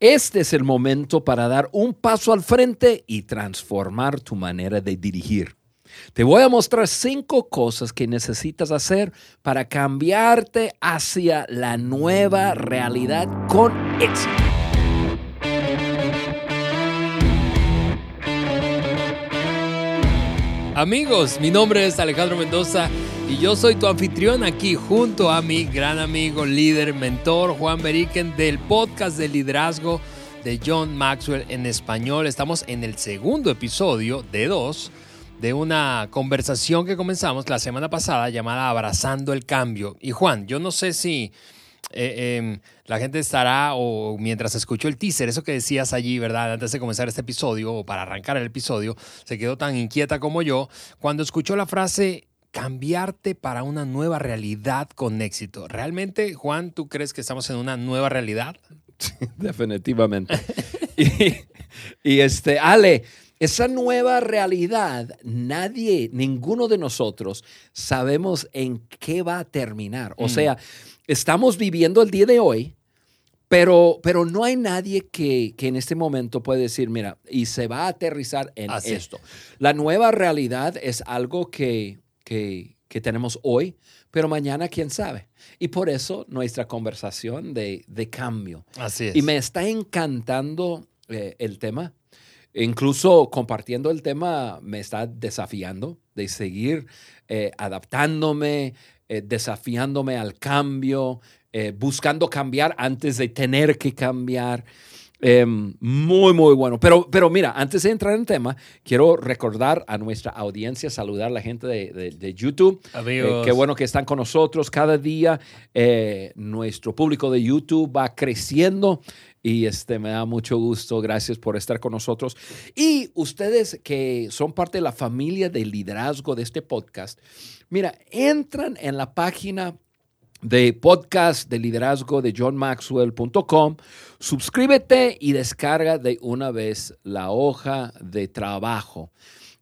Este es el momento para dar un paso al frente y transformar tu manera de dirigir. Te voy a mostrar cinco cosas que necesitas hacer para cambiarte hacia la nueva realidad con éxito. Amigos, mi nombre es Alejandro Mendoza y yo soy tu anfitrión aquí junto a mi gran amigo, líder, mentor Juan Beriken del podcast de liderazgo de John Maxwell en español. Estamos en el segundo episodio de dos de una conversación que comenzamos la semana pasada llamada Abrazando el Cambio. Y Juan, yo no sé si eh, em, la gente estará, o mientras escuchó el teaser, eso que decías allí, ¿verdad? Antes de comenzar este episodio, o para arrancar el episodio, se quedó tan inquieta como yo, cuando escuchó la frase cambiarte para una nueva realidad con éxito. ¿Realmente, Juan, tú crees que estamos en una nueva realidad? definitivamente. y, y este, Ale, esa nueva realidad, nadie, ninguno de nosotros sabemos en qué va a terminar. O mm. sea, estamos viviendo el día de hoy, pero, pero no hay nadie que, en este momento puede decir, mira, y se va a aterrizar en esto. La nueva realidad es algo que, que, tenemos hoy, pero mañana quién sabe. Y por eso nuestra conversación de, cambio. Así es. Y me está encantando eh, el tema Incluso compartiendo el tema me está desafiando de seguir eh, adaptándome, eh, desafiándome al cambio, eh, buscando cambiar antes de tener que cambiar. Em, muy, muy bueno. Pero, pero mira, antes de entrar en el tema, quiero recordar a nuestra audiencia, saludar a la gente de, YouTube. qué bueno que están con nosotros cada día. nuestro público de YouTube va creciendo y este, me da mucho gusto. Gracias por estar con nosotros. Y ustedes que son parte de la familia de liderazgo de este podcast, mira, entran en la página de podcast de liderazgo de johnmaxwell.com, suscríbete y descarga de una vez la hoja de trabajo.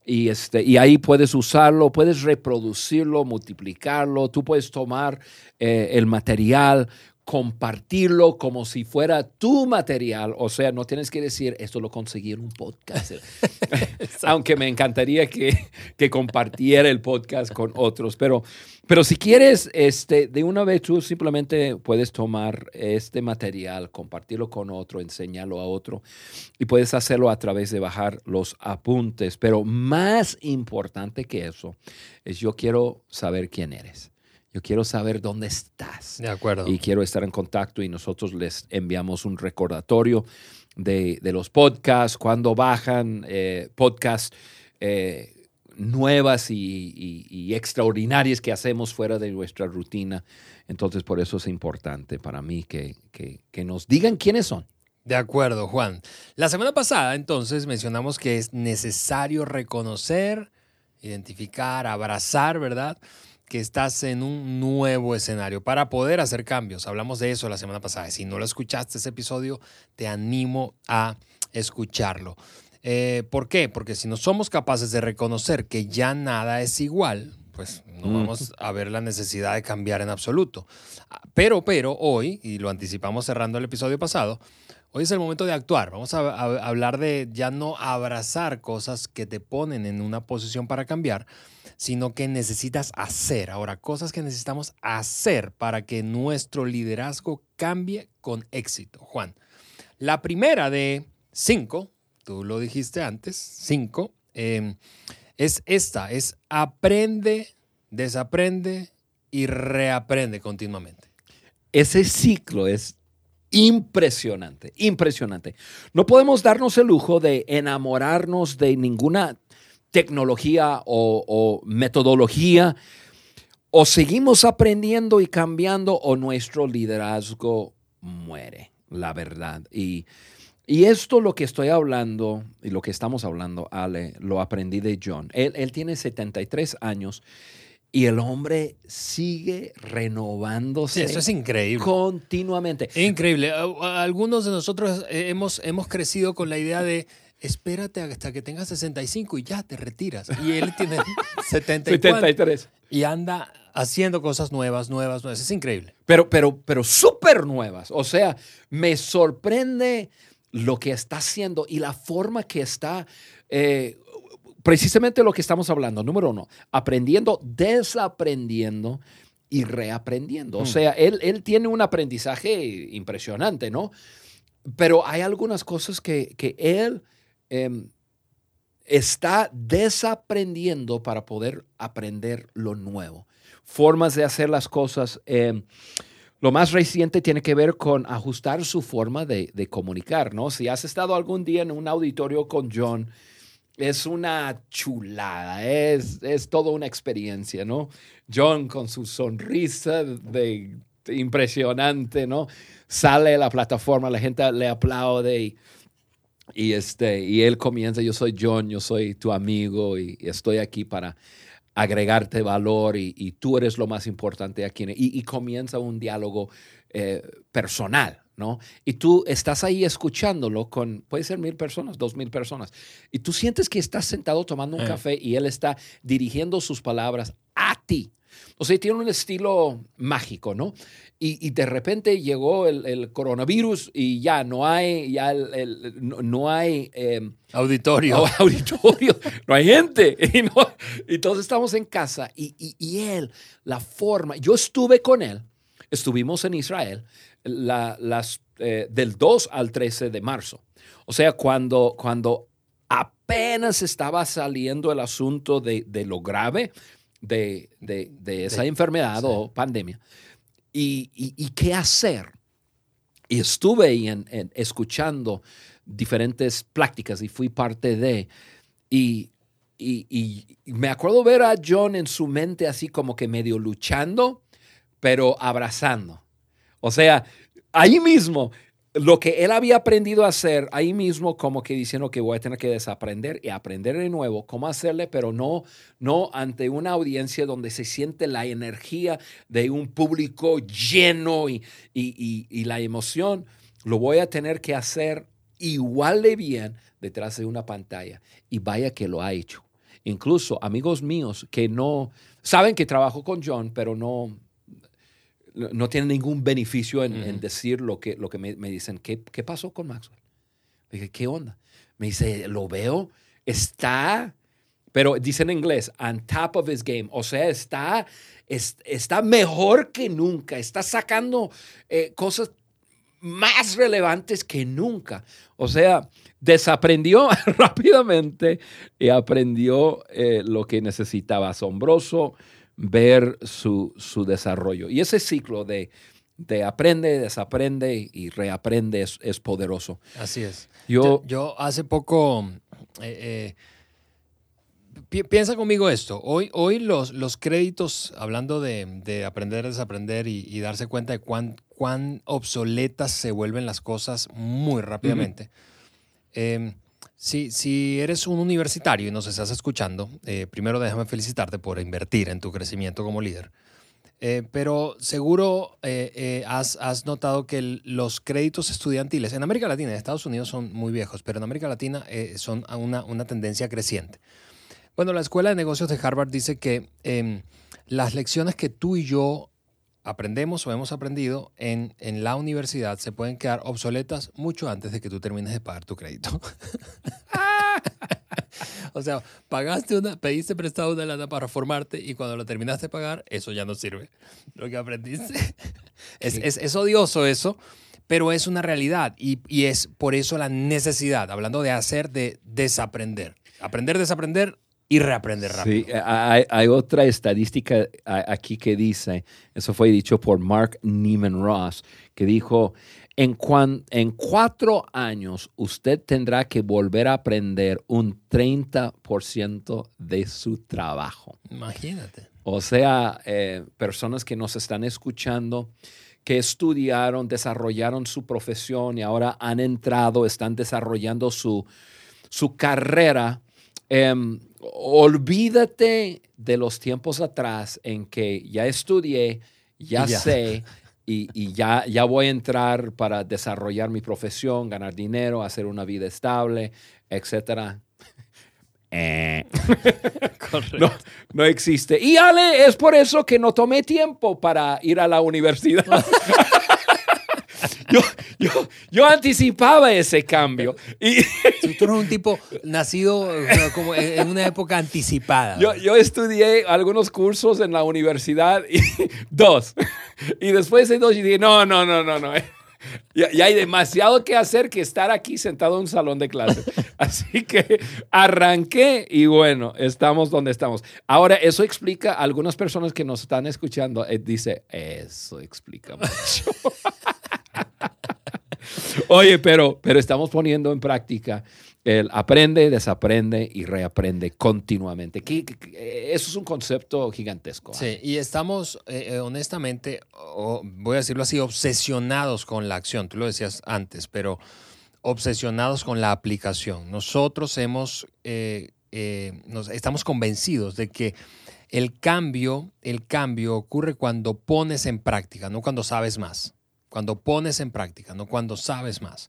Y, este, y ahí puedes usarlo, puedes reproducirlo, multiplicarlo, tú puedes tomar eh, el material, compartirlo como si fuera tu material. O sea, no tienes que decir, esto lo conseguí en un podcast. Aunque me encantaría que, que, compartiera el podcast con otros. Pero, pero si quieres, este, de una vez tú simplemente puedes tomar este material, compartirlo con otro, enseñarlo a otro. Y puedes hacerlo a través de bajar los apuntes. Pero más importante que eso es yo quiero saber quién eres. Yo quiero saber dónde estás. De acuerdo. Y quiero estar en contacto y nosotros les enviamos un recordatorio de, los podcasts, cuando bajan eh, podcasts eh, nuevas y, extraordinarias que hacemos fuera de nuestra rutina. Entonces, por eso es importante para mí que, que nos digan quiénes son. De acuerdo, Juan. La semana pasada, entonces, mencionamos que es necesario reconocer, identificar, abrazar, ¿verdad? Que estás en un nuevo escenario para poder hacer cambios. Hablamos de eso la semana pasada. Si no lo escuchaste ese episodio, te animo a escucharlo. Eh, ¿Por qué? Porque si no somos capaces de reconocer que ya nada es igual, pues no vamos a ver la necesidad de cambiar en absoluto. Pero, pero hoy, y lo anticipamos cerrando el episodio pasado, hoy es el momento de actuar. Vamos a, a hablar de ya no abrazar cosas que te ponen en una posición para cambiar, sino que necesitas hacer. Ahora, cosas que necesitamos hacer para que nuestro liderazgo cambie con éxito. Juan, la primera de cinco, tú lo dijiste antes, cinco, em, es esta, es aprende, desaprende y reaprende continuamente. Ese ciclo es impresionante, impresionante. No podemos darnos el lujo de enamorarnos de ninguna tecnología o, metodología, o seguimos aprendiendo y cambiando o nuestro liderazgo muere, la verdad. Y, y esto lo que estoy hablando y lo que estamos hablando, Ale, lo aprendí de John. Él, él tiene 73 años y el hombre sigue renovándose. eso es increíble. Continuamente. Increíble. Algunos de nosotros hemos, hemos crecido con la idea de espérate hasta que tengas 65 y ya te retiras. Y él tiene 74 73. y anda haciendo cosas nuevas, nuevas, nuevas. Es increíble. Pero, pero, pero súper nuevas. O sea, me sorprende lo que está haciendo y la forma que está, eh, precisamente lo que estamos hablando. Número uno, aprendiendo, desaprendiendo y reaprendiendo. O Mm. sea, él, él tiene un aprendizaje impresionante, ¿no? Pero hay algunas cosas que, que él em, está desaprendiendo para poder aprender lo nuevo. Formas de hacer las cosas. em, lo más reciente tiene que ver con ajustar su forma de, de comunicar, ¿no? Si has estado algún día en un auditorio con John, es una chulada, es, es toda una experiencia, ¿no? John con su sonrisa de, de impresionante, ¿no? Sale a la plataforma, la gente le aplaude y, y, este, y él comienza, yo soy John, yo soy tu amigo y estoy aquí para agregarte valor y, y tú eres lo más importante aquí. Y, y comienza un diálogo eh, personal, ¿no? Y tú estás ahí escuchándolo con, puede ser mil personas, dos mil personas, y tú sientes que estás sentado tomando un Eh. café y él está dirigiendo sus palabras a ti. O sea, tiene un estilo mágico, ¿no? Y, y de repente llegó el, el coronavirus y ya no hay, ya el- el- no, no hay... em, Auditorio. no, auditorio, no hay gente. Y, no- y todos estamos en casa. Y, y- y él, la forma, yo estuve con él, estuvimos en Israel la- las, eh, del 2 al 13 de marzo. O sea, cuando, cuando apenas estaba saliendo el asunto de, de lo grave de, de- de esa enfermedad sí. o pandemia. Y, y- y qué hacer. Y estuve ahí en- en- escuchando diferentes prácticas y fui parte de. Y, y- y- y me acuerdo ver a John en su mente así como que medio luchando, pero abrazando. O sea, ahí mismo, lo que él había aprendido a hacer, ahí mismo como que diciendo que voy a tener que desaprender y aprender de nuevo cómo hacerle, pero no, no ante una audiencia donde se siente la energía de un público lleno y, y- y- y la emoción. Lo voy a tener que hacer igual de bien detrás de una pantalla. Y vaya que lo ha hecho. Incluso amigos míos que no saben que trabajo con John, pero no, no tienen ningún beneficio en, decir lo que, lo que me, me dicen. ¿Qué, ¿Qué pasó con Maxwell? Le dije, ¿qué onda? Me dice, lo veo, está, pero dice en inglés, on top of his game. O sea, está, es- está mejor que nunca. Está sacando eh, cosas más relevantes que nunca. O sea, desaprendió rápidamente y aprendió eh, lo que necesitaba. Asombroso ver su, su desarrollo. Y ese ciclo de, de aprende, desaprende y reaprende es, es poderoso. Así es. Yo, Yo, yo hace poco, eh, eh, pi- piensa conmigo esto, hoy, hoy los, los créditos, hablando de, de aprender, desaprender y, y darse cuenta de cuán, cuán obsoletas se vuelven las cosas muy rápidamente. Eh, si, si eres un universitario y nos estás escuchando, eh, primero déjame felicitarte por invertir en tu crecimiento como líder. Eh, pero seguro eh, has, notado que los créditos estudiantiles en América Latina, en Estados Unidos son muy viejos, pero en América Latina son una, una tendencia creciente. Bueno, la Escuela de Negocios de Harvard dice que em, las lecciones que tú y yo aprendemos o hemos aprendido en, en la universidad se pueden quedar obsoletas mucho antes de que tú termines de pagar tu crédito. o sea, pagaste una, pediste prestado una lana para formarte y cuando lo terminaste de pagar, eso ya no sirve. Lo que aprendiste. es, es- es odioso eso, pero es una realidad y, y es por eso la necesidad, hablando de hacer, de desaprender. Aprender, desaprender y reaprender rápido. Sí, eh, hay, hay otra estadística aquí que dice, eso fue dicho por Mark Neiman Ross, que dijo, en, cuan- en cuatro años usted tendrá que volver a aprender un 30% de su trabajo. Imagínate. O sea, eh, personas que nos están escuchando, que estudiaron, desarrollaron su profesión y ahora han entrado, están desarrollando su, su carrera. Em, olvídate de los tiempos atrás en que ya estudié, ya, sé, y, y ya, ya voy a entrar para desarrollar mi profesión, ganar dinero, hacer una vida estable, etcétera. Eh. no, no existe. Y Ale, es por eso que no tomé tiempo para ir a la universidad. yo, yo, yo anticipaba ese cambio. Y Tú eres un tipo nacido eh, como en una época anticipada. yo, yo estudié algunos cursos en la universidad, y, dos. Y después de dos, yo dije, no, no, no, no, no. Ya, ya hay demasiado que hacer que estar aquí sentado en un salón de clase. Así que arranqué y bueno, estamos donde estamos. Ahora, eso explica a algunas personas que nos están escuchando. eh, dice, eso explica mucho. Oye, pero, pero estamos poniendo en práctica el aprende, desaprende y reaprende continuamente. Que- Eso es un concepto gigantesco. ¿ah? Sí, y estamos, eh, eh, honestamente, voy a decirlo así, obsesionados con la acción. Tú lo decías antes, pero obsesionados con la aplicación. Nosotros hemos, eh, eh, nos, estamos convencidos de que el cambio, el cambio ocurre cuando pones en práctica, no cuando sabes más. Cuando pones en práctica, no cuando sabes más.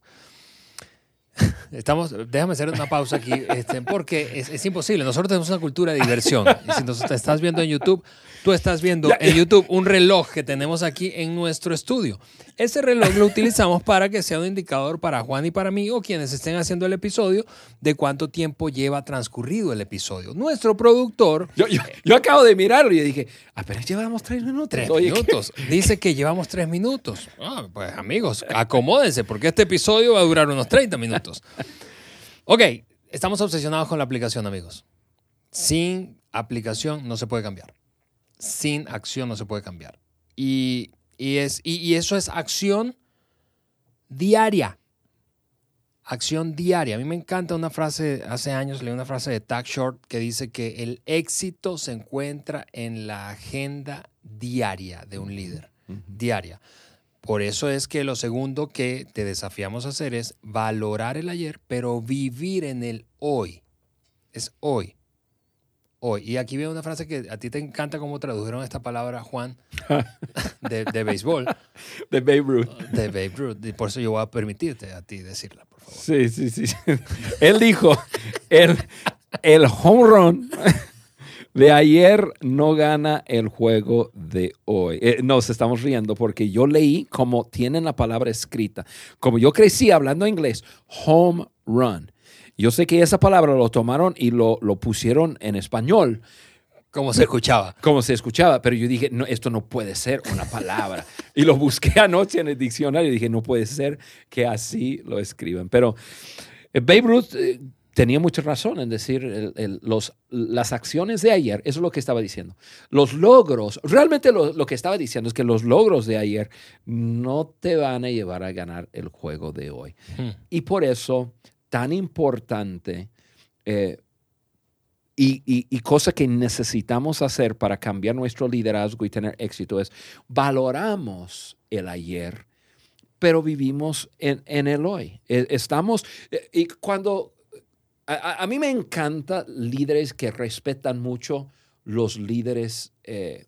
Estamos, déjame hacer una pausa aquí, este, porque es, es imposible. Nosotros tenemos una cultura de diversión. Y si nos estás viendo en YouTube, tú estás viendo en YouTube un reloj que tenemos aquí en nuestro estudio. Ese reloj lo utilizamos para que sea un indicador para Juan y para mí o quienes estén haciendo el episodio de cuánto tiempo lleva transcurrido el episodio. Nuestro productor, Yo, yo, yo acabo de mirarlo y dije, apenas llevamos tres minutos. tres Oye, ¿qué- minutos. Dice que llevamos tres minutos. Ah, pues amigos, acomódense porque este episodio va a durar unos 30 minutos. Ok, estamos obsesionados con la aplicación, amigos. Sin aplicación no se puede cambiar. Sin acción no se puede cambiar. Y, y es, y, y eso es acción diaria. Acción diaria. A mí me encanta una frase, hace años leí una frase de Tag Short que dice que el éxito se encuentra en la agenda diaria de un líder. Diaria. Por eso es que lo segundo que te desafiamos a hacer es valorar el ayer, pero vivir en el hoy. Es hoy. Hoy. Y aquí veo una frase que a ti te encanta cómo tradujeron esta palabra, Juan, de, de béisbol, De Babe Ruth. de Babe Ruth. Y por eso yo voy a permitirte a ti decirla, por favor. Sí, sí, sí. Él dijo, el, el home run de ayer no gana el juego de hoy. Eh, nos estamos riendo porque yo leí como tienen la palabra escrita. Como yo crecí hablando inglés, home run. Yo sé que esa palabra lo tomaron y lo, lo pusieron en español Como se escuchaba. como se escuchaba, pero yo dije, no, esto no puede ser una palabra. y lo busqué anoche en el diccionario y dije, no puede ser que así lo escriban. Pero eh, Babe Ruth eh, tenía mucha razón en decir el- el- los, las acciones de ayer, eso es lo que estaba diciendo. Los logros, realmente lo, lo que estaba diciendo es que los logros de ayer no te van a llevar a ganar el juego de hoy. Y por eso, tan importante eh, y, y- y cosa que necesitamos hacer para cambiar nuestro liderazgo y tener éxito es valoramos el ayer, pero vivimos en, en el hoy. Eh, Estamos, eh, y cuando, a, mí me encanta líderes que respetan mucho los líderes eh,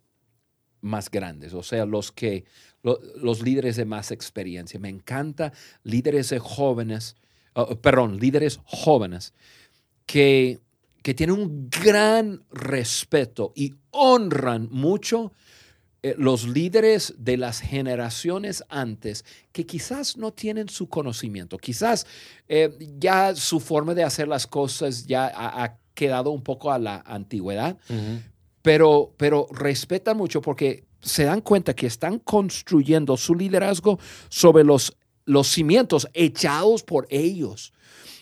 más grandes, o sea, los que, lo- los líderes de más experiencia. Me encanta líderes de jóvenes, uh, perdón, líderes jóvenes que, que tienen un gran respeto y honran mucho eh, los líderes de las generaciones antes que quizás no tienen su conocimiento, quizás eh, ya su forma de hacer las cosas ya ha, ha quedado un poco a la antigüedad, pero, pero respetan mucho porque se dan cuenta que están construyendo su liderazgo sobre los, los cimientos echados por ellos,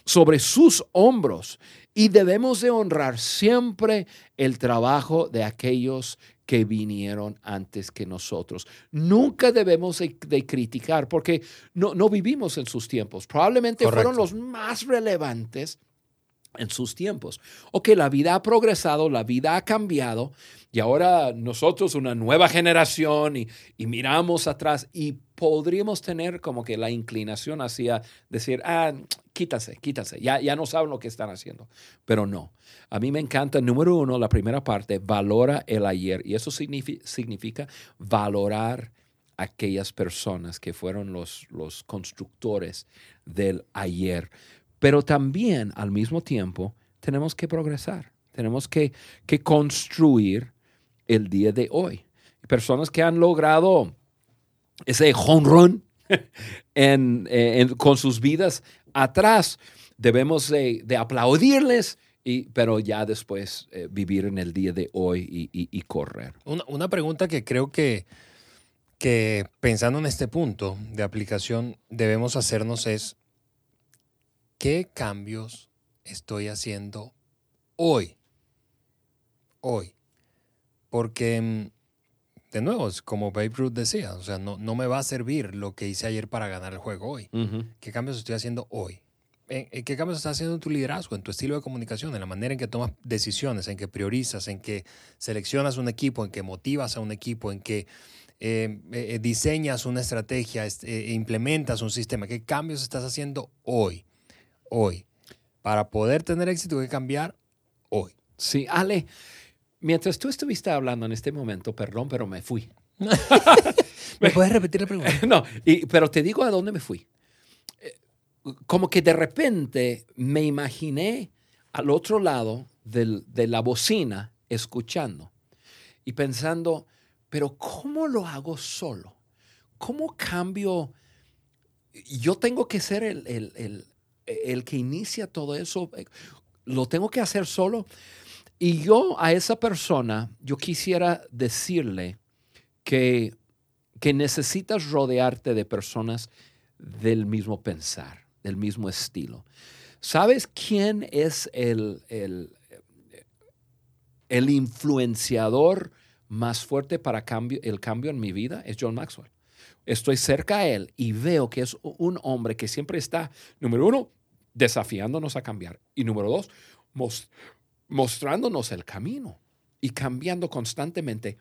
sobre sus hombros. Y debemos de honrar siempre el trabajo de aquellos que vinieron antes que nosotros. Nunca debemos de, de criticar porque no, no vivimos en sus tiempos. Probablemente Correcto. fueron los más relevantes en sus tiempos. Ok, la vida ha progresado, la vida ha cambiado y ahora nosotros, una nueva generación, y, y miramos atrás y podríamos tener como que la inclinación hacia decir, ah, quítase, quítase, ya, ya no saben lo que están haciendo. Pero no, a mí me encanta, número uno, la primera parte, valora el ayer y eso signifi- significa valorar aquellas personas que fueron los, los constructores del ayer. Pero también al mismo tiempo tenemos que progresar, tenemos que, que construir el día de hoy. Personas que han logrado ese home run con sus vidas atrás, debemos de, aplaudirles, y, pero ya después eh, vivir en el día de hoy y, correr. Una, una, pregunta que creo que, que pensando en este punto de aplicación debemos hacernos es, ¿qué cambios estoy haciendo hoy? Hoy. Porque, mm, de nuevo, es como Babe Ruth decía, o sea, no, no me va a servir lo que hice ayer para ganar el juego hoy. ¿Qué cambios estoy haciendo hoy? ¿En, qué cambios estás haciendo en tu liderazgo, en tu estilo de comunicación, en la manera en que tomas decisiones, en que priorizas, en que seleccionas un equipo, en que motivas a un equipo, en que eh, eh, diseñas una estrategia, eh, implementas un sistema? ¿Qué cambios estás haciendo hoy? Hoy. Para poder tener éxito hay que cambiar hoy. Sí, Ale, mientras tú estuviste hablando en este momento, perdón, pero me fui. ¿Me puedes repetir la pregunta? No, pero te digo a dónde me fui como que de repente me imaginé al otro lado de la bocina escuchando y pensando, pero ¿cómo lo hago solo? ¿Cómo cambio? Yo tengo que ser el, el que inicia todo eso. ¿Lo tengo que hacer solo? Y yo a esa persona, yo quisiera decirle que, que necesitas rodearte de personas del mismo pensar del mismo estilo. ¿Sabes quién es el, el, el influenciador más fuerte para cambio, el cambio en mi vida? Es John Maxwell. Estoy cerca a él y veo que es un hombre que siempre está, número uno, desafiándonos a cambiar. Y número dos, mostrándonos el camino y cambiando constantemente.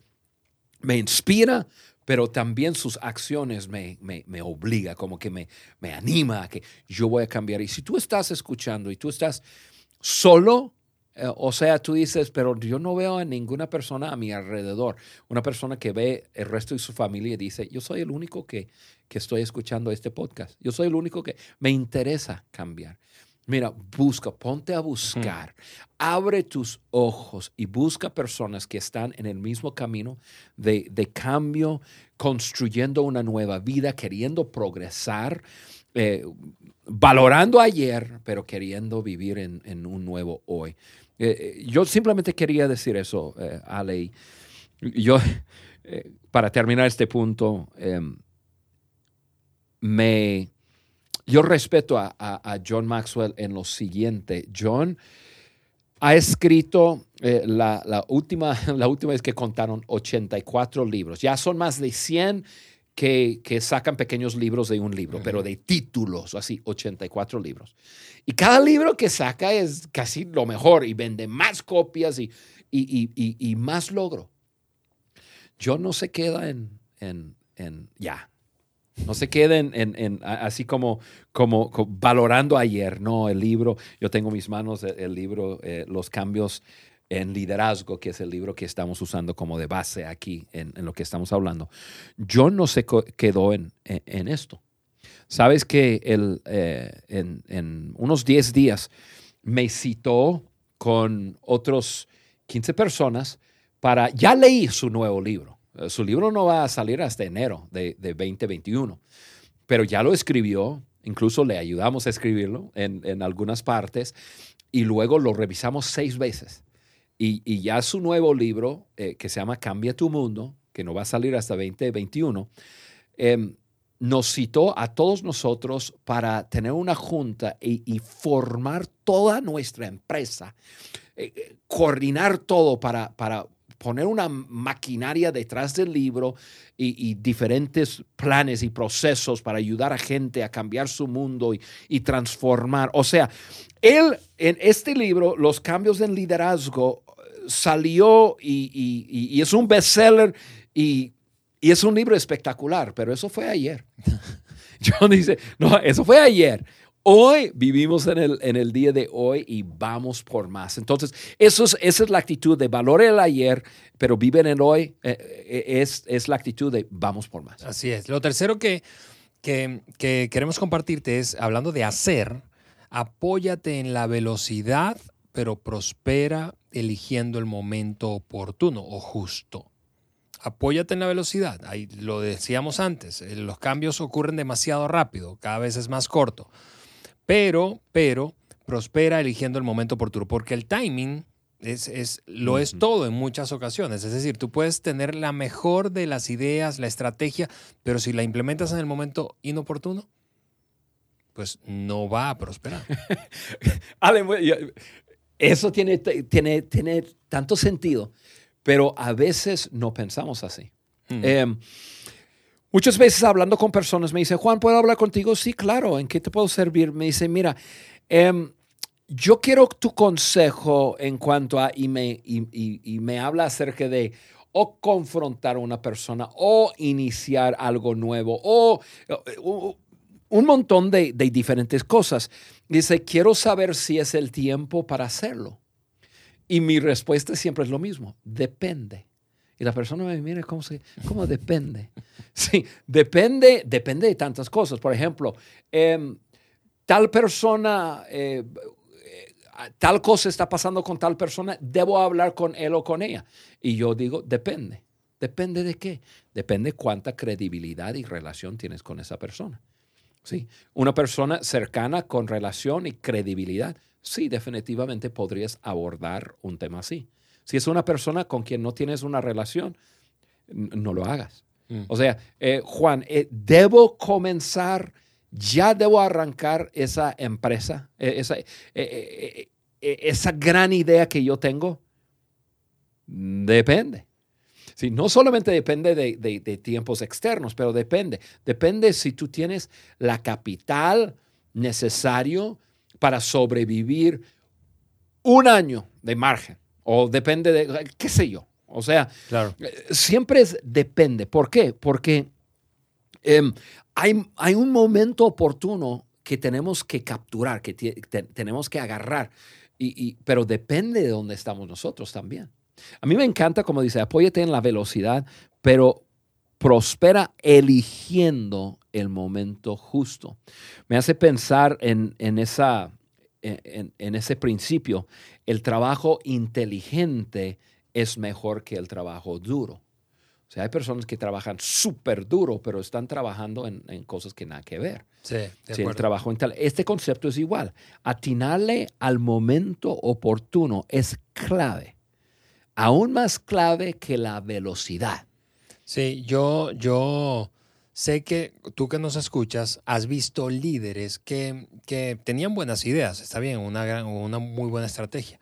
Me inspira, pero también sus acciones me, me, obliga, como que me, me anima a que yo voy a cambiar. Y si tú estás escuchando y tú estás solo, eh, o sea, tú dices, pero yo no veo a ninguna persona a mi alrededor, una persona que ve el resto de su familia y dice, yo soy el único que, que estoy escuchando este podcast, yo soy el único que me interesa cambiar. Mira, busca, ponte a buscar, abre tus ojos y busca personas que están en el mismo camino de, cambio, construyendo una nueva vida, queriendo progresar, eh, valorando ayer, pero queriendo vivir en, un nuevo hoy. Eh, eh, yo simplemente quería decir eso, Ale. Yo, para terminar este punto, em, me yo respeto a, John Maxwell en lo siguiente. John ha escrito eh, la, última, la última vez que contaron 84 libros. Ya son más de 100 que, sacan pequeños libros de un libro, pero de títulos, así, 84 libros. Y cada libro que saca es casi lo mejor y vende más copias y, y, más logro. John no se queda en, en, en ya, no se queden en, así como, como, valorando ayer, no, el libro, yo tengo en mis manos el, libro, eh, Los cambios en liderazgo, que es el libro que estamos usando como de base aquí en, lo que estamos hablando. Yo no se quedó en, esto. Sabes que el, eh, en, unos 10 días me citó con otros 15 personas para, ya leí su nuevo libro. Eh, su libro no va a salir hasta enero de, 2021, pero ya lo escribió, incluso le ayudamos a escribirlo en, algunas partes y luego lo revisamos seis veces. Y, ya su nuevo libro, eh, que se llama Cambia tu Mundo, que no va a salir hasta 2021, em, nos citó a todos nosotros para tener una junta y, formar toda nuestra empresa, eh, coordinar todo para, para poner una maquinaria detrás del libro y, diferentes planes y procesos para ayudar a gente a cambiar su mundo y, transformar. O sea, él en este libro, Los cambios en liderazgo, salió y, es un bestseller y, y es un libro espectacular, pero eso fue ayer. John dice, no, eso fue ayer. Hoy vivimos en el, en el día de hoy y vamos por más. Entonces, eso es, esa es la actitud de valor el ayer, pero vive en el hoy, eh, eh, es, es la actitud de vamos por más. Así es. Lo tercero que, que, que queremos compartirte es, hablando de hacer, apóyate en la velocidad, pero prospera eligiendo el momento oportuno o justo. Apóyate en la velocidad. Ahí lo decíamos antes, eh, los cambios ocurren demasiado rápido, cada vez es más corto. Pero, pero, prospera eligiendo el momento oportuno, porque el timing es, es, lo es todo en muchas ocasiones. Es decir, tú puedes tener la mejor de las ideas, la estrategia, pero si la implementas en el momento inoportuno, pues no va a prosperar. eso tiene, tiene, tiene tanto sentido, pero a veces no pensamos así. Eh, muchas veces hablando con personas me dicen, Juan, ¿puedo hablar contigo? Sí, claro, ¿en qué te puedo servir? Me dice, mira, eh, yo quiero tu consejo en cuanto a, y me, y, me habla acerca de o confrontar a una persona o iniciar algo nuevo o, o un montón de, de, diferentes cosas. Dice, quiero saber si es el tiempo para hacerlo. Y mi respuesta siempre es lo mismo, depende. Y la persona me mira, ¿cómo, se, depende? Sí, depende, depende de tantas cosas. Por ejemplo, eh, tal persona, eh, tal cosa está pasando con tal persona, debo hablar con él o con ella. Y yo digo, depende. ¿Depende de qué? Depende cuánta credibilidad y relación tienes con esa persona. Sí, una persona cercana con relación y credibilidad, sí, definitivamente podrías abordar un tema así. Si es una persona con quien no tienes una relación, no lo hagas. Mm. O sea, eh, Juan, eh, debo comenzar, ya debo arrancar esa empresa, eh, esa, esa gran idea que yo tengo. Depende. Sí, no solamente depende de, de, tiempos externos, pero depende. Depende si tú tienes la capital necesario para sobrevivir un año de margen. O depende de, qué sé yo. O sea, claro. siempre es, depende. ¿Por qué? Porque eh, hay, hay, un momento oportuno que tenemos que capturar, que te, tenemos que agarrar. Y, y, pero depende de dónde estamos nosotros también. A mí me encanta, como dice, apóyate en la velocidad, pero prospera eligiendo el momento justo. Me hace pensar en, esa, en, en, ese principio. El trabajo inteligente es mejor que el trabajo duro. O sea, hay personas que trabajan súper duro, pero están trabajando en, cosas que nada que ver. Sí, de sí, el trabajo Este concepto es igual. Atinarle al momento oportuno es clave aún más clave que la velocidad. Sí, yo, yo sé que tú que nos escuchas has visto líderes que, que tenían buenas ideas, está bien, una, una muy buena estrategia,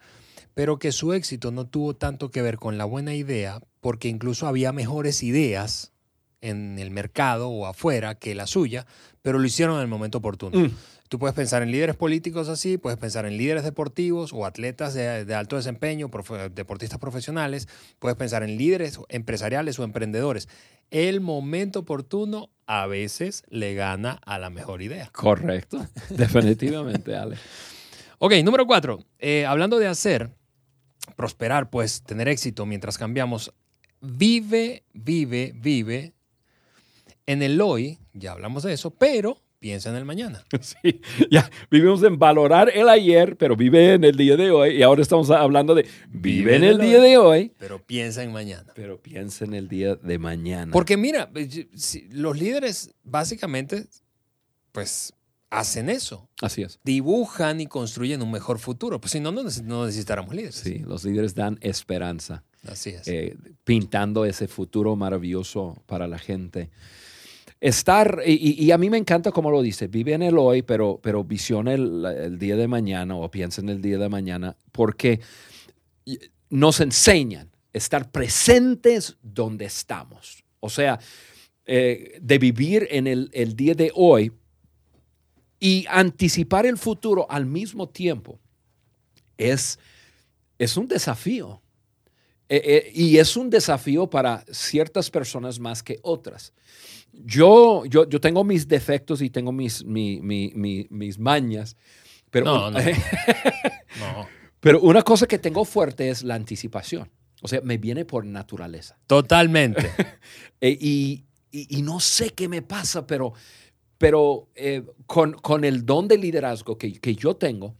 pero que su éxito no tuvo tanto que ver con la buena idea, porque incluso había mejores ideas en el mercado o afuera que la suya, pero lo hicieron en el momento oportuno. Mm. Tú puedes pensar en líderes políticos así, puedes pensar en líderes deportivos o atletas de, alto desempeño, deportistas profesionales, puedes pensar en líderes empresariales o emprendedores. El momento oportuno a veces le gana a la mejor idea. Correcto, definitivamente, Ale. ok, número cuatro. Eh, hablando de hacer, prosperar, pues tener éxito mientras cambiamos. Vive, vive, vive en el hoy, ya hablamos de eso, pero piensa en el mañana. Sí, ya vivimos en valorar el ayer, pero vive en el día de hoy. Y ahora estamos hablando de vive, en el, día de hoy. Pero piensa en mañana. Pero piensa en el día de mañana. Porque mira, eh, los líderes básicamente, pues hacen eso. Así es. Dibujan y construyen un mejor futuro. Pues si no, no necesitáramos líderes. Sí, los líderes dan esperanza. Así es. Eh, pintando ese futuro maravilloso para la gente estar, y, a mí me encanta como lo dice, vive en el hoy, pero, pero visiona el, día de mañana o piensa en el día de mañana, porque nos enseñan estar presentes donde estamos. O sea, eh, de vivir en el, el día de hoy y anticipar el futuro al mismo tiempo es, es un desafío. Eh, eh, y es un desafío para ciertas personas más que otras. Yo, yo, yo tengo mis defectos y tengo mis, mi- mi- mi- mis mañas, pero, No, no. No. pero una cosa que tengo fuerte es la anticipación. O sea, me viene por naturaleza. Totalmente. Eh, y, y- y no sé qué me pasa, pero, pero eh, con, con el don de liderazgo que, que yo tengo,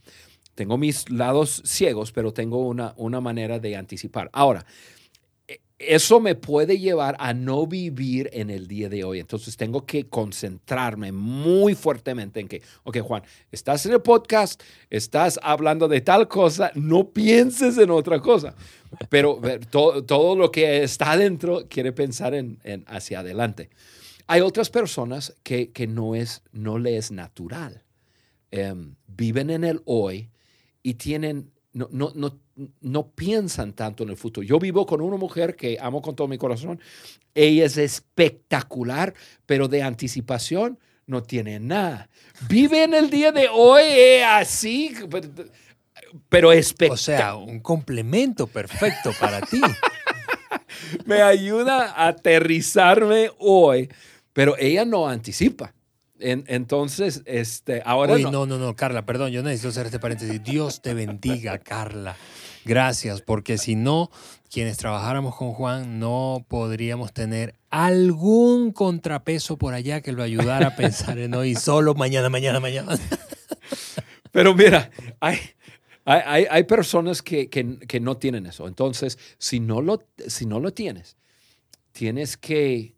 tengo mis lados ciegos, pero tengo una, una manera de anticipar. Ahora, eh, eso me puede llevar a no vivir en el día de hoy. Entonces tengo que concentrarme muy fuertemente en que, ok, Juan, estás en el podcast, estás hablando de tal cosa, no pienses en otra cosa. Pero ver, to- todo lo que está adentro quiere pensar en, en hacia adelante. Hay otras personas que, que no, es, no le es natural. Em, viven en el hoy y tienen, no, no, no, no piensan tanto en el futuro. Yo vivo con una mujer que amo con todo mi corazón. Ella es espectacular, pero de anticipación no tiene nada. Vive en el día de hoy eh, así, pero, pero O espectacular. sea, un complemento perfecto para ti. me ayuda a aterrizarme hoy, pero ella no anticipa. En- entonces, este, ahora Uy, no. no, no, no, Carla, perdón, yo necesito hacer este paréntesis. Dios te bendiga, Carla. Gracias, porque si no, quienes trabajáramos con Juan no podríamos tener algún contrapeso por allá que lo ayudara a pensar en hoy solo mañana, mañana, mañana. Pero mira, hay, hay, hay- hay personas que, que- que no tienen eso. Entonces, si no lo, si no lo tienes, tienes que,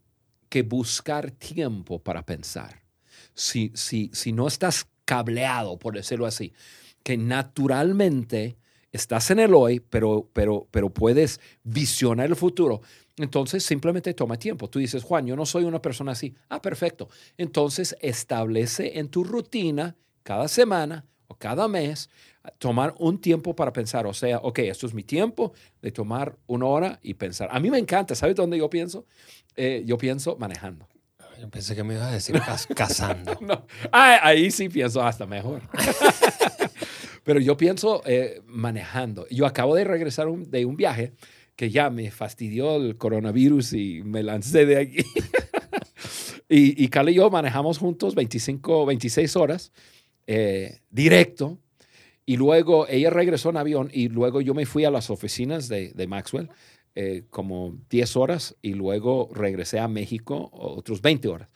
que buscar tiempo para pensar. Si, si, si no estás cableado, por decirlo así, que naturalmente estás en el hoy, pero, pero, pero puedes visionar el futuro. Entonces simplemente toma tiempo. Tú dices, Juan, yo no soy una persona así. Ah, perfecto. Entonces establece en tu rutina cada semana o cada mes tomar un tiempo para pensar. O sea, ok, esto es mi tiempo de tomar una hora y pensar. A mí me encanta. ¿Sabes dónde yo pienso? Eh, yo pienso manejando. Yo pensé que me ibas a decir cas- cazando. No. Ah, ahí sí pienso hasta mejor. Pero yo pienso eh, manejando. Yo acabo de regresar un- de un viaje que ya me fastidió el coronavirus y me lancé de aquí. y, y Carla y yo manejamos juntos 25, 26 horas eh, directo. Y luego ella regresó en avión y luego yo me fui a las oficinas de, de Maxwell eh, como 10 horas y luego regresé a México otros 20 horas.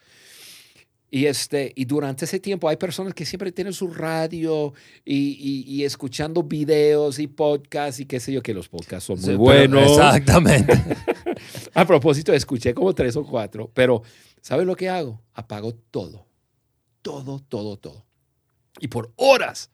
Y, este, y durante ese tiempo hay personas que siempre tienen su radio y, y- y escuchando videos y podcasts y qué sé yo, que los podcasts son muy Sí, buenos. Exactamente. A propósito, escuché como tres o cuatro, pero ¿sabes lo que hago? Apago todo. Todo, todo, todo. Y por horas,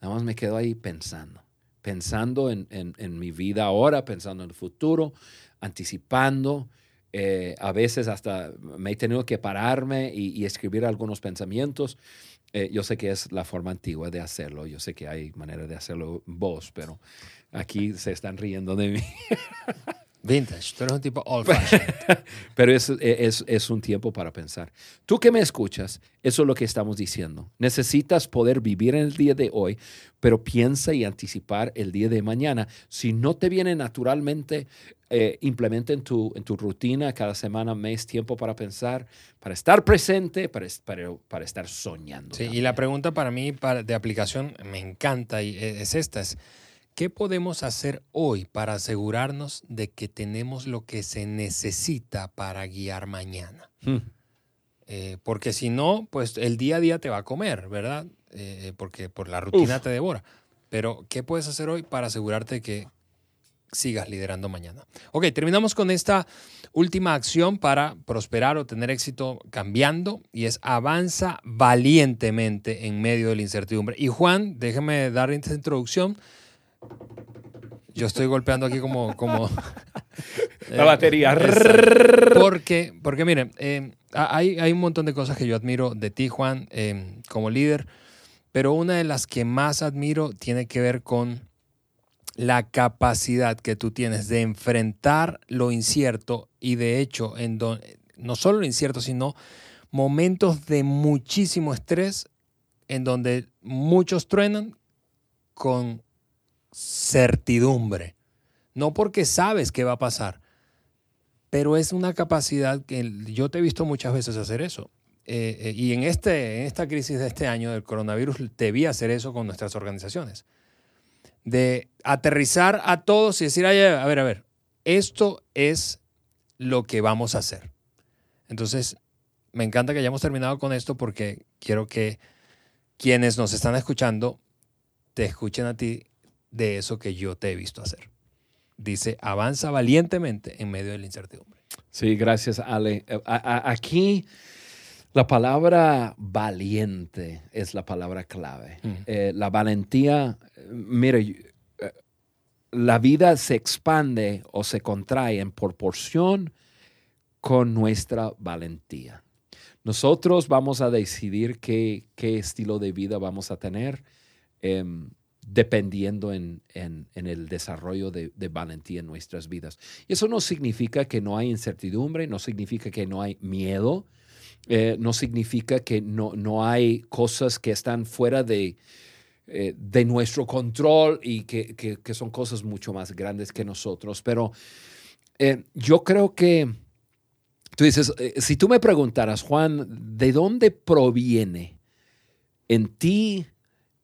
nada más me quedo ahí pensando. Pensando en, en- mi vida ahora, pensando en el futuro, anticipando. Eh, a veces hasta me he tenido que pararme y, escribir algunos pensamientos. Eh, yo sé que es la forma antigua de hacerlo. Yo sé que hay manera de hacerlo voz, pero aquí se están riendo de mí. Vintage, tú eres un tipo old fashioned. Pero es, es, es un tiempo para pensar. Tú que me escuchas, eso es lo que estamos diciendo. Necesitas poder vivir en el día de hoy, pero piensa y anticipar el día de mañana. Si no te viene naturalmente, eh, implementa en tu, en tu rutina cada semana, mes, tiempo para pensar, para estar presente, para, para, para estar soñando. Sí, y también. la pregunta para mí para- de aplicación me encanta y e- es esta, es ¿qué podemos hacer hoy para asegurarnos de que tenemos lo que se necesita para guiar mañana? Hmm. Eh, porque si no, pues el día a día te va a comer, ¿verdad? Eh, porque por la rutina Uf. te devora. Pero, ¿qué puedes hacer hoy para asegurarte que sigas liderando mañana? Ok, terminamos con esta última acción para prosperar o tener éxito cambiando y es avanza valientemente en medio de la incertidumbre. Y Juan, déjeme dar esta introducción. Yo estoy golpeando aquí como... como La batería. Porque, porque miren, eh, ha- hay, hay un montón de cosas que yo admiro de ti, Juan, eh, como líder, pero una de las que más admiro tiene que ver con la capacidad que tú tienes de enfrentar lo incierto y de hecho, en don- no solo lo incierto, sino momentos de muchísimo estrés en donde muchos truenan con certidumbre no porque sabes qué va a pasar, pero es una capacidad que yo te he visto muchas veces hacer eso. Eh, eh, y en, este, en esta crisis de este año del coronavirus te vi hacer eso con nuestras organizaciones. De aterrizar a todos y decir, a ver, a ver, esto es lo que vamos a hacer. Entonces, me encanta que hayamos terminado con esto porque quiero que quienes nos están escuchando te escuchen a ti de eso que yo te he visto hacer. Dice, avanza valientemente en medio de la incertidumbre. Sí, gracias, Ale. Eh, aquí la palabra valiente es la palabra clave. Mm. Eh, la valentía, mire, eh, la vida se expande o se contrae en proporción con nuestra valentía. Nosotros vamos a decidir qué, estilo de vida vamos a tener em, dependiendo en, el desarrollo de, valentía en nuestras vidas. Y eso no significa que no hay incertidumbre, no significa que no hay miedo, eh, no significa que no, no, hay cosas que están fuera de, eh, de nuestro control y que, son cosas mucho más grandes que nosotros. Pero eh, yo creo que Tú dices, si tú me preguntaras, Juan, ¿de dónde proviene en ti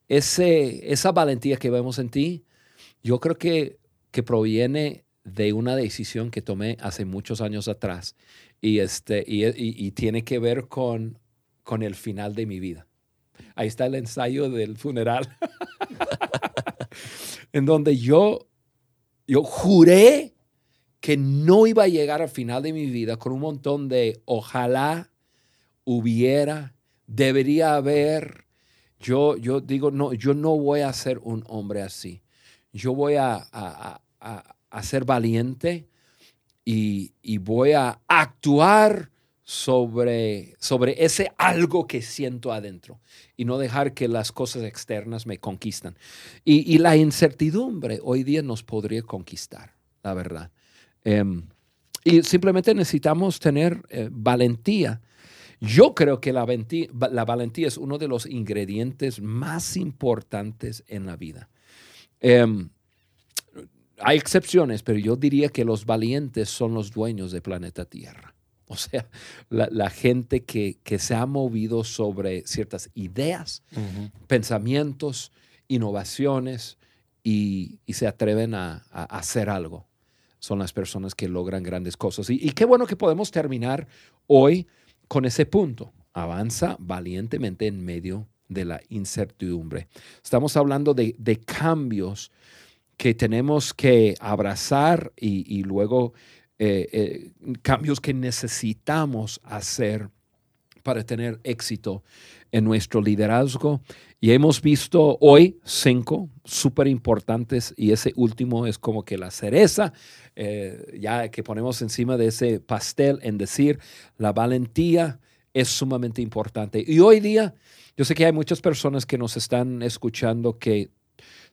ese, esa valentía que vemos en ti? Yo creo que, que proviene de una decisión que tomé hace muchos años atrás y, este, y, tiene que ver con, con el final de mi vida. Ahí está el ensayo del funeral, en donde yo, yo juré que no iba a llegar al final de mi vida con un montón de ojalá hubiera, debería haber. Yo, yo digo, no, yo no voy a ser un hombre así. Yo voy a, a, ser valiente y, y, voy a actuar sobre, sobre ese algo que siento adentro y no dejar que las cosas externas me conquistan. Y, y la incertidumbre hoy día nos podría conquistar, la verdad. Em, y simplemente necesitamos tener eh, valentía. Yo creo que la valentía, la valentía, es uno de los ingredientes más importantes en la vida. Em, hay excepciones, pero yo diría que los valientes son los dueños del planeta Tierra. O sea, la, gente que, se ha movido sobre ciertas ideas, pensamientos, innovaciones y, se atreven a hacer algo son las personas que logran grandes cosas. Y, qué bueno que podemos terminar hoy con ese punto. Avanza valientemente en medio de la incertidumbre. Estamos hablando de, cambios que tenemos que abrazar y, luego eh, eh, cambios que necesitamos hacer para tener éxito en nuestro liderazgo. Y hemos visto hoy cinco súper importantes y ese último es como que la cereza, eh, ya que ponemos encima de ese pastel en decir la valentía es sumamente importante. Y hoy día, yo sé que hay muchas personas que nos están escuchando que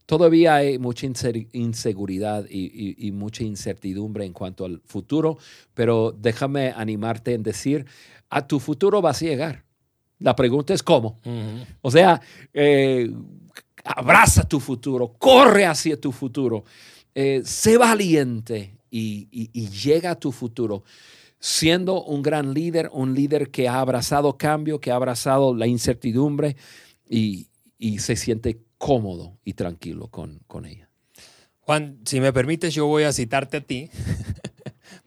todavía hay mucha inseguridad y, mucha incertidumbre en cuanto al futuro, pero déjame animarte en decir, a tu futuro vas a llegar. La pregunta es cómo. O sea, eh, abraza tu futuro, corre hacia tu futuro, eh, sé valiente y, llega a tu futuro siendo un gran líder, un líder que ha abrazado cambio, que ha abrazado la incertidumbre y, se siente cómodo y tranquilo con, con ella. Juan, si me permites, yo voy a citarte a ti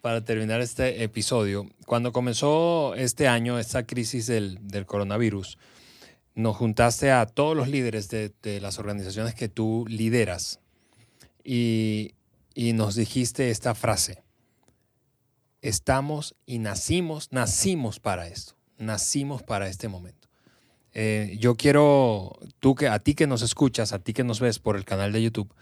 para terminar este episodio. Cuando comenzó este año, esta crisis del, coronavirus, nos juntaste a todos los líderes de, las organizaciones que tú lideras y, nos dijiste esta frase. Estamos y nacimos, nacimos para esto, nacimos para este momento. Eh, yo quiero, tú que, a ti que nos escuchas, a ti que nos ves por el canal de YouTube,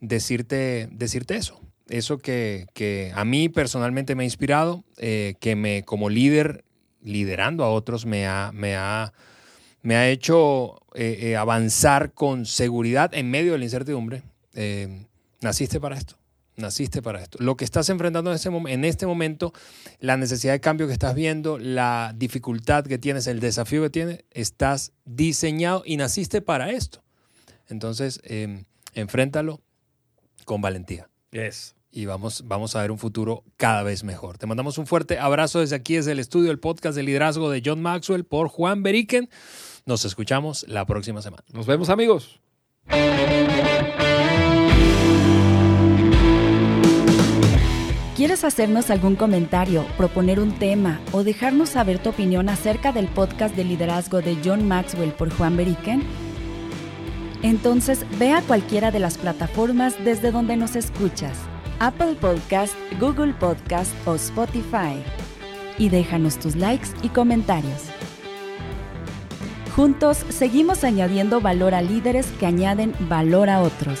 decirte, decirte eso eso que, a mí personalmente me ha inspirado, eh, que me como líder, liderando a otros, me ha, me ha, me ha hecho eh, eh, avanzar con seguridad en medio de la incertidumbre. naciste para esto, naciste para esto. Lo que estás enfrentando en, en este momento, la necesidad de cambio que estás viendo, la dificultad que tienes, el desafío que tienes, estás diseñado y naciste para esto. Entonces, enfréntalo con valentía. Yes. Y vamos, vamos a ver un futuro cada vez mejor. Te mandamos un fuerte abrazo desde aquí, desde el estudio, el podcast de liderazgo de John Maxwell por Juan Beriken. Nos escuchamos la próxima semana. Nos vemos amigos. ¿Quieres hacernos algún comentario, proponer un tema o dejarnos saber tu opinión acerca del podcast de liderazgo de John Maxwell por Juan Beriken? Entonces ve a cualquiera de las plataformas desde donde nos escuchas, Apple Podcast, Google Podcast o Spotify, y déjanos tus likes y comentarios. Juntos seguimos añadiendo valor a líderes que añaden valor a otros.